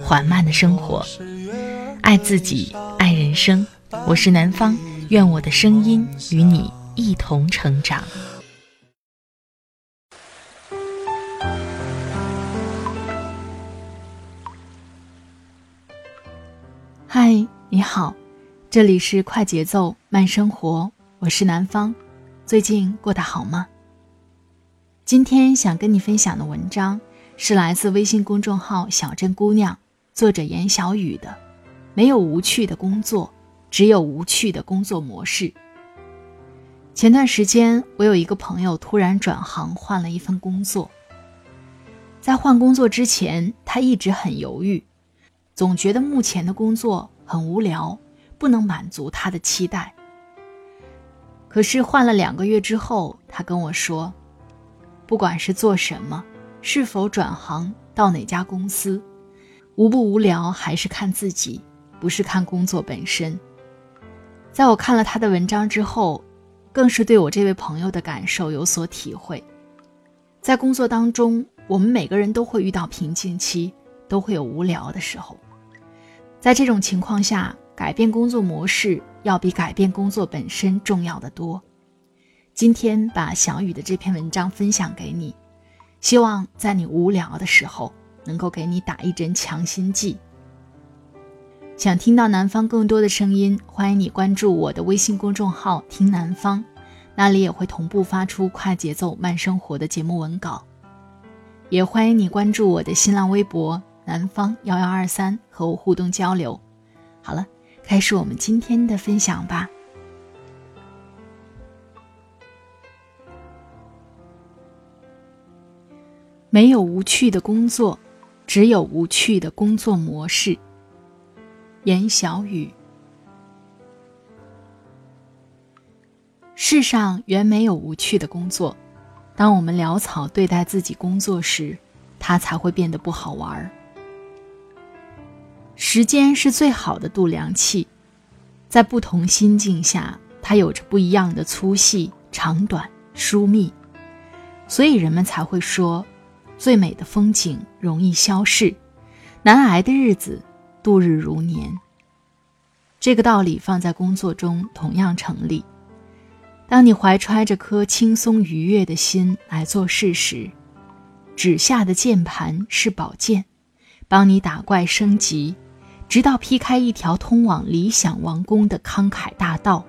缓慢的生活，爱自己，爱人生。我是南方，愿我的声音与你一同成长。嗨，你好，这里是快节奏慢生活，我是南方。最近过得好吗？今天想跟你分享的文章是来自微信公众号“小镇姑娘”。作者严小雨的，没有无趣的工作，只有无趣的工作模式。前段时间，我有一个朋友突然转行，换了一份工作。在换工作之前，他一直很犹豫，总觉得目前的工作很无聊，不能满足他的期待。可是换了两个月之后，他跟我说，不管是做什么，是否转行到哪家公司。无不无聊，还是看自己，不是看工作本身。在我看了他的文章之后，更是对我这位朋友的感受有所体会。在工作当中，我们每个人都会遇到瓶颈期，都会有无聊的时候。在这种情况下，改变工作模式要比改变工作本身重要的多。今天把小雨的这篇文章分享给你，希望在你无聊的时候。能够给你打一针强心剂。想听到南方更多的声音，欢迎你关注我的微信公众号“听南方”，那里也会同步发出快节奏慢生活的节目文稿。也欢迎你关注我的新浪微博“南方幺幺二三”，和我互动交流。好了，开始我们今天的分享吧。没有无趣的工作。只有无趣的工作模式。言小雨。世上原没有无趣的工作，当我们潦草对待自己工作时，它才会变得不好玩儿。时间是最好的度量器，在不同心境下，它有着不一样的粗细、长短、疏密，所以人们才会说。最美的风景容易消逝，难挨的日子度日如年。这个道理放在工作中同样成立。当你怀揣着颗轻松愉悦的心来做事时，指下的键盘是宝剑，帮你打怪升级，直到劈开一条通往理想王宫的慷慨大道。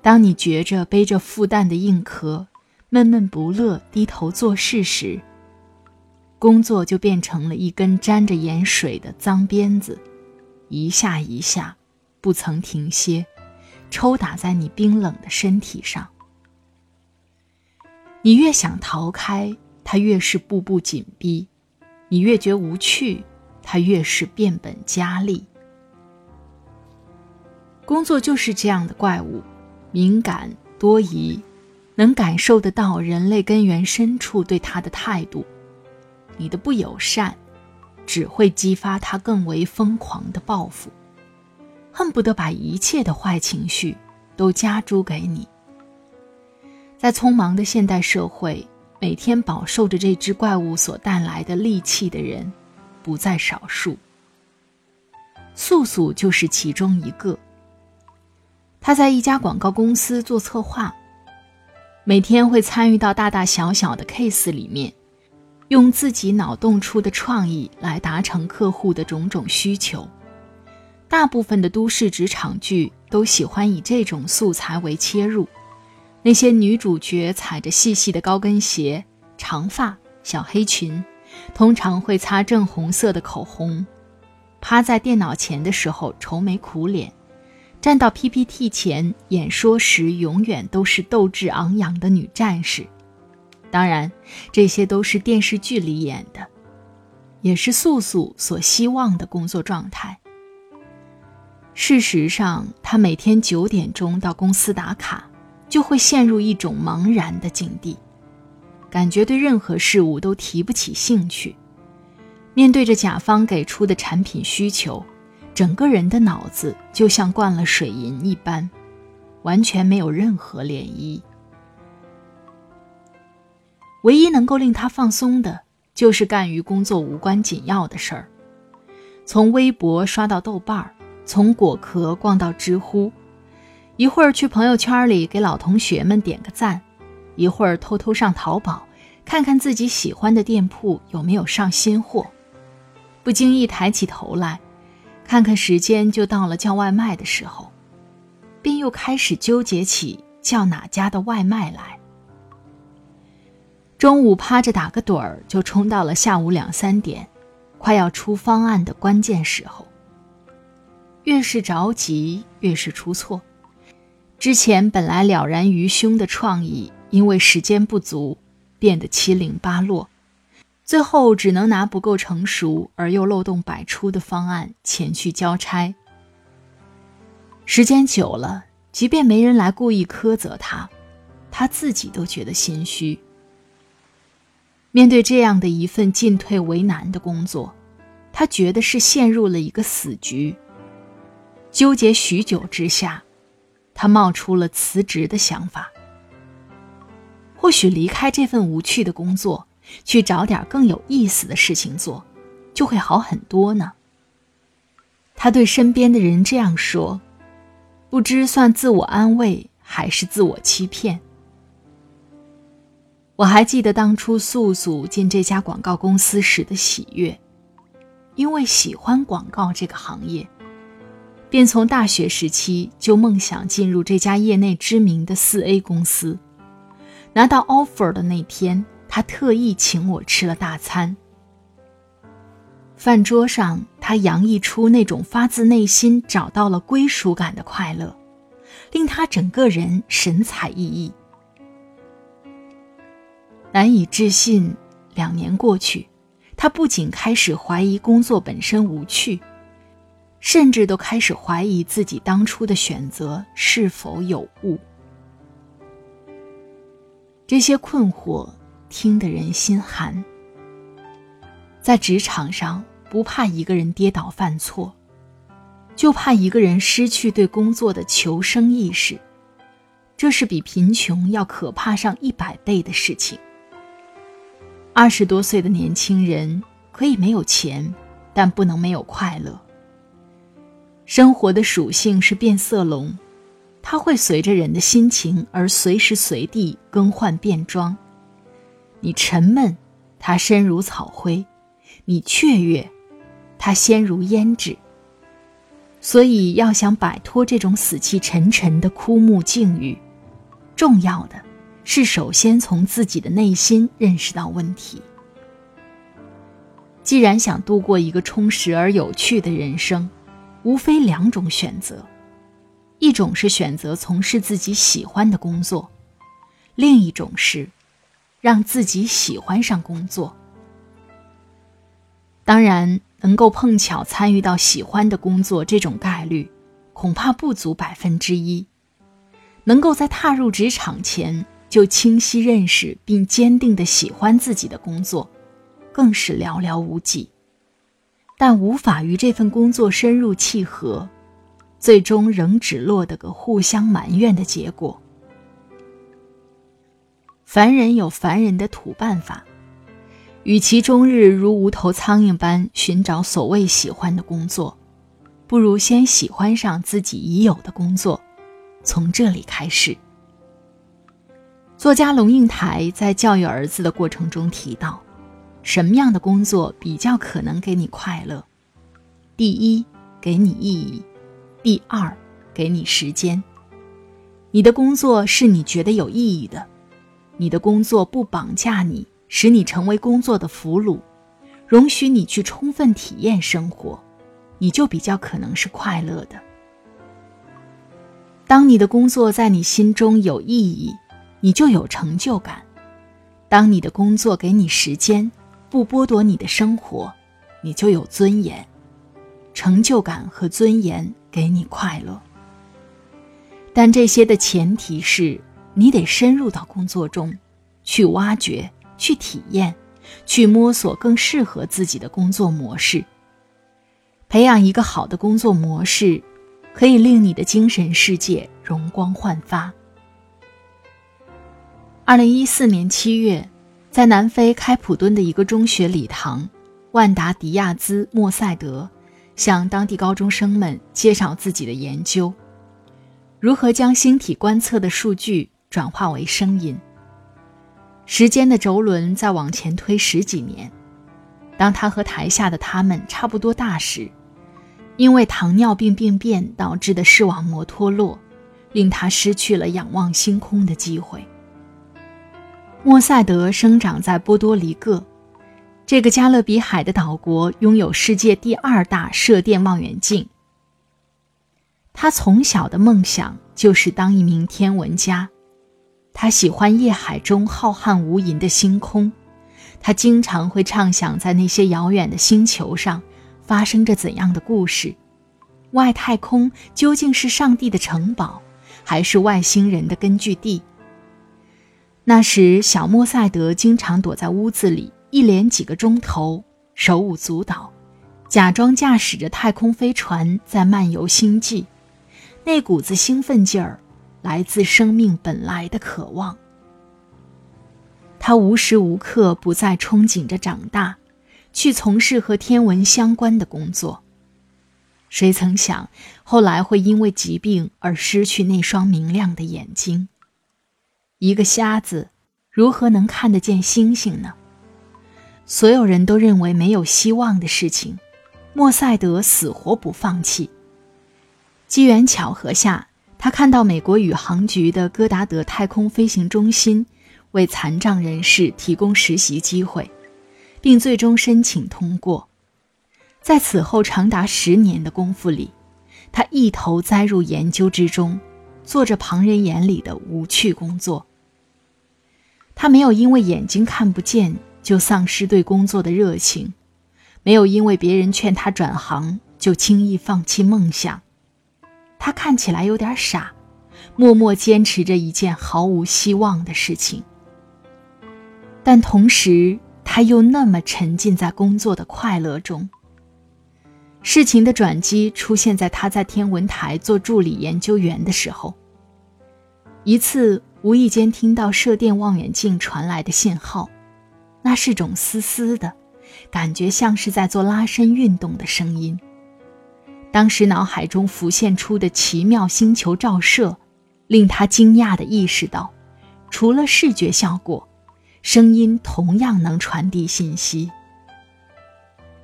当你觉着背着负担的硬壳，闷闷不乐，低头做事时，工作就变成了一根沾着盐水的脏鞭子，一下一下，不曾停歇，抽打在你冰冷的身体上。你越想逃开，它越是步步紧逼；你越觉无趣，它越是变本加厉。工作就是这样的怪物，敏感多疑，能感受得到人类根源深处对他的态度。你的不友善，只会激发他更为疯狂的报复，恨不得把一切的坏情绪都加诸给你。在匆忙的现代社会，每天饱受着这只怪物所带来的戾气的人，不在少数。素素就是其中一个。他在一家广告公司做策划，每天会参与到大大小小的 case 里面。用自己脑洞出的创意来达成客户的种种需求。大部分的都市职场剧都喜欢以这种素材为切入，那些女主角踩着细细的高跟鞋，长发小黑裙，通常会擦正红色的口红，趴在电脑前的时候愁眉苦脸，站到 PPT 前演说时永远都是斗志昂扬的女战士。当然，这些都是电视剧里演的。也是素素所希望的工作状态。事实上，他每天九点钟到公司打卡，就会陷入一种茫然的境地，感觉对任何事物都提不起兴趣。面对着甲方给出的产品需求，整个人的脑子就像灌了水银一般，完全没有任何涟漪。唯一能够令他放松的，就是干与工作无关紧要的事儿，从微博刷到豆瓣儿。从果壳逛到知乎，一会儿去朋友圈里给老同学们点个赞，一会儿偷偷上淘宝看看自己喜欢的店铺有没有上新货，不经意抬起头来，看看时间就到了叫外卖的时候，便又开始纠结起叫哪家的外卖来。中午趴着打个盹儿，就冲到了下午两三点，快要出方案的关键时候。越是着急，越是出错。之前本来了然于胸的创意，因为时间不足，变得七零八落，最后只能拿不够成熟而又漏洞百出的方案前去交差。时间久了，即便没人来故意苛责他，他自己都觉得心虚。面对这样的一份进退为难的工作，他觉得是陷入了一个死局。纠结许久之下，他冒出了辞职的想法。或许离开这份无趣的工作，去找点更有意思的事情做，就会好很多呢。他对身边的人这样说，不知算自我安慰还是自我欺骗。我还记得当初素素进这家广告公司时的喜悦，因为喜欢广告这个行业。便从大学时期就梦想进入这家业内知名的四 A 公司。拿到 offer 的那天，他特意请我吃了大餐。饭桌上，他洋溢出那种发自内心找到了归属感的快乐，令他整个人神采奕奕。难以置信，两年过去，他不仅开始怀疑工作本身无趣。甚至都开始怀疑自己当初的选择是否有误。这些困惑听得人心寒。在职场上，不怕一个人跌倒犯错，就怕一个人失去对工作的求生意识。这是比贫穷要可怕上一百倍的事情。二十多岁的年轻人可以没有钱，但不能没有快乐。生活的属性是变色龙，它会随着人的心情而随时随地更换变装。你沉闷，它深如草灰；你雀跃，它鲜如胭脂。所以，要想摆脱这种死气沉沉的枯木境遇，重要的是首先从自己的内心认识到问题。既然想度过一个充实而有趣的人生，无非两种选择，一种是选择从事自己喜欢的工作，另一种是让自己喜欢上工作。当然，能够碰巧参与到喜欢的工作这种概率，恐怕不足百分之一。能够在踏入职场前就清晰认识并坚定的喜欢自己的工作，更是寥寥无几。但无法与这份工作深入契合，最终仍只落得个互相埋怨的结果。凡人有凡人的土办法，与其终日如无头苍蝇般寻找所谓喜欢的工作，不如先喜欢上自己已有的工作，从这里开始。作家龙应台在教育儿子的过程中提到。什么样的工作比较可能给你快乐？第一，给你意义；第二，给你时间。你的工作是你觉得有意义的，你的工作不绑架你，使你成为工作的俘虏，容许你去充分体验生活，你就比较可能是快乐的。当你的工作在你心中有意义，你就有成就感；当你的工作给你时间，不剥夺你的生活，你就有尊严，成就感和尊严给你快乐。但这些的前提是你得深入到工作中，去挖掘、去体验、去摸索更适合自己的工作模式。培养一个好的工作模式，可以令你的精神世界容光焕发。二零一四年七月，在南非开普敦的一个中学礼堂，万达迪亚兹·莫塞德向当地高中生们介绍自己的研究。如何将星体观测的数据转化为声音？时间的轴轮在往前推十几年。当他和台下的他们差不多大时，因为糖尿病病变导致的视网膜脱落，令他失去了仰望星空的机会。莫塞德生长在波多黎各，这个加勒比海的岛国拥有世界第二大射电望远镜。他从小的梦想就是当一名天文家，他喜欢夜海中浩瀚无垠的星空，他经常会畅想在那些遥远的星球上发生着怎样的故事，外太空究竟是上帝的城堡，还是外星人的根据地？那时，小莫塞德经常躲在屋子里，一连几个钟头手舞足蹈，假装驾驶着太空飞船在漫游星际。那股子兴奋劲儿，来自生命本来的渴望。他无时无刻不在憧憬着长大，去从事和天文相关的工作。谁曾想，后来会因为疾病而失去那双明亮的眼睛。一个瞎子如何能看得见星星呢？所有人都认为没有希望的事情，莫塞德死活不放弃。机缘巧合下，他看到美国宇航局的戈达德太空飞行中心为残障人士提供实习机会，并最终申请通过。在此后长达十年的功夫里，他一头栽入研究之中，做着旁人眼里的无趣工作。他没有因为眼睛看不见就丧失对工作的热情，没有因为别人劝他转行就轻易放弃梦想。他看起来有点傻，默默坚持着一件毫无希望的事情。但同时，他又那么沉浸在工作的快乐中。事情的转机出现在他在天文台做助理研究员的时候。一次无意间听到射电望远镜传来的信号，那是种嘶嘶的，感觉像是在做拉伸运动的声音。当时脑海中浮现出的奇妙星球照射，令他惊讶地意识到，除了视觉效果，声音同样能传递信息。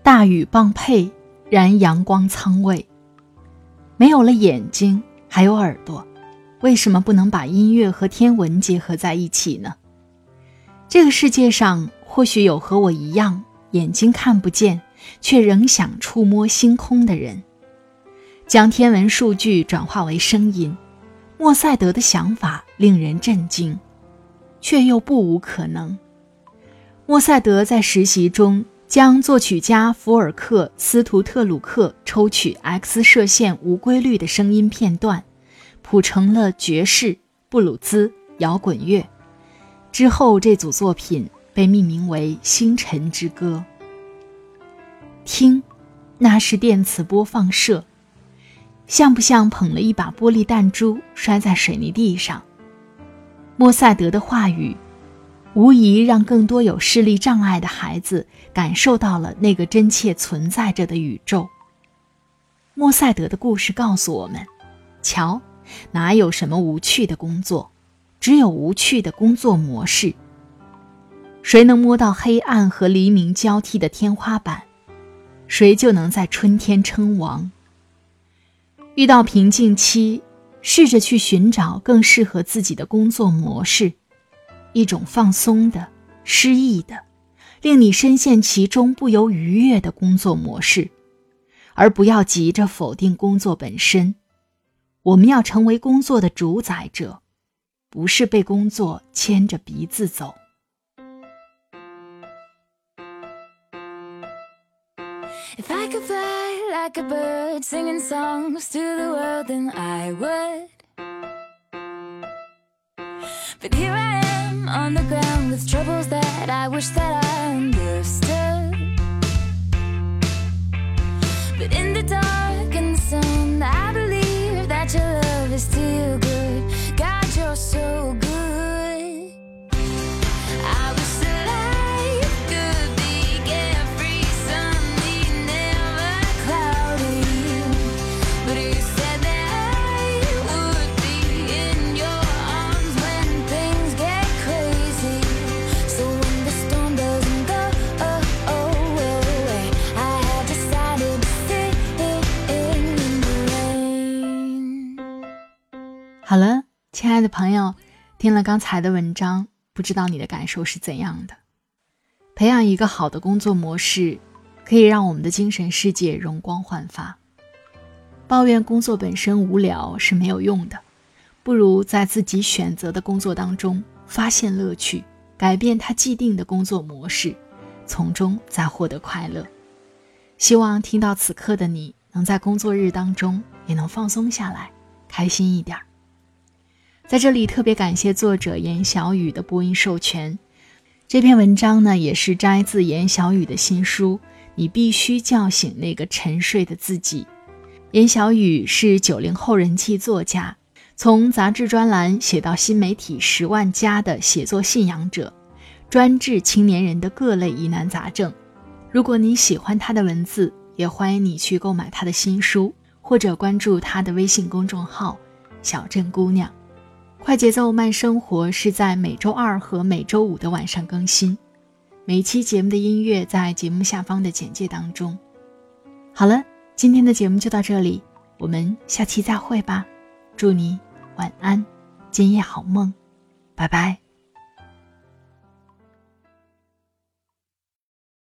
大雨棒佩燃阳光舱位，没有了眼睛，还有耳朵，为什么不能把音乐和天文结合在一起呢？这个世界上或许有和我一样眼睛看不见，却仍想触摸星空的人。将天文数据转化为声音，莫塞德的想法令人震惊，却又不无可能。莫塞德在实习中将作曲家福尔克斯图特鲁克抽取 X 射线无规律的声音片段，谱成了爵士、布鲁兹、摇滚乐。之后，这组作品被命名为《星辰之歌》。听，那是电磁波放射。像不像捧了一把玻璃弹珠摔在水泥地上？莫塞德的话语，无疑让更多有视力障碍的孩子感受到了那个真切存在着的宇宙。莫塞德的故事告诉我们：瞧，哪有什么无趣的工作，只有无趣的工作模式。谁能摸到黑暗和黎明交替的天花板，谁就能在春天称王。遇到瓶颈期，试着去寻找更适合自己的工作模式，一种放松的、诗意的、令你深陷其中不由愉悦的工作模式，而不要急着否定工作本身。我们要成为工作的主宰者，不是被工作牵着鼻子走。If I could fly like a bird singing songs to the world, then I would. But here I am on the ground with troubles that I wish that I understood. But in the dark and the sun, I is still good. God, you're so good. 的朋友，听了刚才的文章，不知道你的感受是怎样的？培养一个好的工作模式，可以让我们的精神世界容光焕发。抱怨工作本身无聊是没有用的，不如在自己选择的工作当中发现乐趣，改变他既定的工作模式，从中再获得快乐。希望听到此刻的你，能在工作日当中也能放松下来，开心一点儿。在这里特别感谢作者严小雨的播音授权。这篇文章呢，也是摘自严小雨的新书《你必须叫醒那个沉睡的自己》。严小雨是九零后人气作家，从杂志专栏写到新媒体十万加的写作信仰者，专治青年人的各类疑难杂症。如果你喜欢他的文字，也欢迎你去购买他的新书，或者关注他的微信公众号“小镇姑娘”。快节奏慢生活是在每周二和每周五的晚上更新，每一期节目的音乐在节目下方的简介当中。好了，今天的节目就到这里，我们下期再会吧。祝你晚安，今夜好梦，拜拜。